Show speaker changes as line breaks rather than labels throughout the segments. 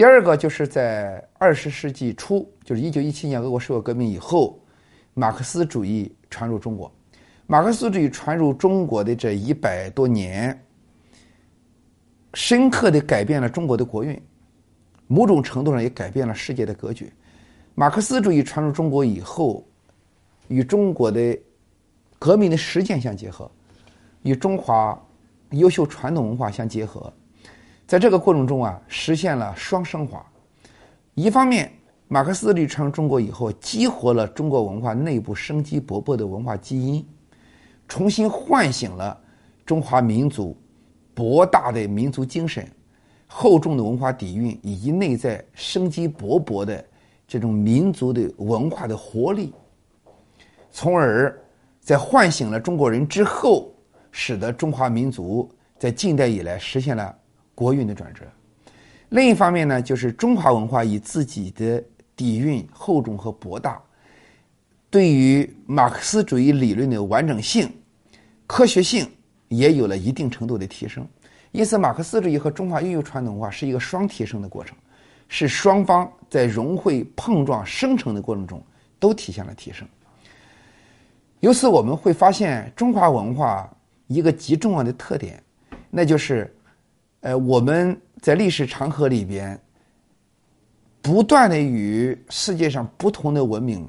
第二个就是在二十世纪初，就是一九一七年俄国十月革命以后，马克思主义传入中国。马克思主义传入中国的这一百多年，深刻的改变了中国的国运，某种程度上也改变了世界的格局。马克思主义传入中国以后，与中国的革命的实践相结合，与中华优秀传统文化相结合，在这个过程中啊，实现了双升华。一方面，马克思主义传中国以后，激活了中国文化内部生机勃勃的文化基因。重新唤醒了中华民族博大的民族精神、厚重的文化底蕴以及内在生机勃勃的这种民族的文化的活力，从而在唤醒了中国人之后，使得中华民族在近代以来实现了国运的转折。另一方面呢，就是中华文化以自己的底蕴厚重和博大，对于马克思主义理论的完整性。科学性也有了一定程度的提升，因此马克思主义和中华优秀传统文化是一个双提升的过程，是双方在融汇、碰撞、生成的过程中都体现了提升。由此我们会发现，中华文化一个极重要的特点，那就是，呃，我们在历史长河里边，不断的与世界上不同的文明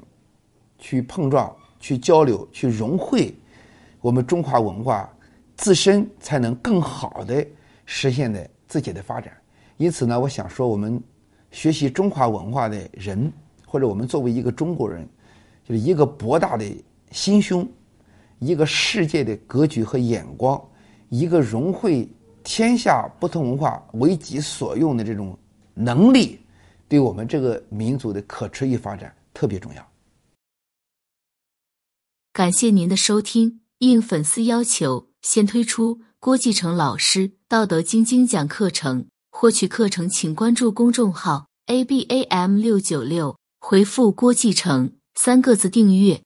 去碰撞、去交流、去融汇。我们中华文化自身才能更好的实现的自己的发展。因此呢，我想说，我们学习中华文化的人，或者我们作为一个中国人，就是一个博大的心胸，一个世界的格局和眼光，一个融汇天下不同文化为己所用的这种能力，对我们这个民族的可持续发展特别重要。
感谢您的收听。应粉丝要求，先推出郭继成老师《道德经》精讲课程。获取课程，请关注公众号 “abam 六九六”，回复“郭继成”三个字订阅。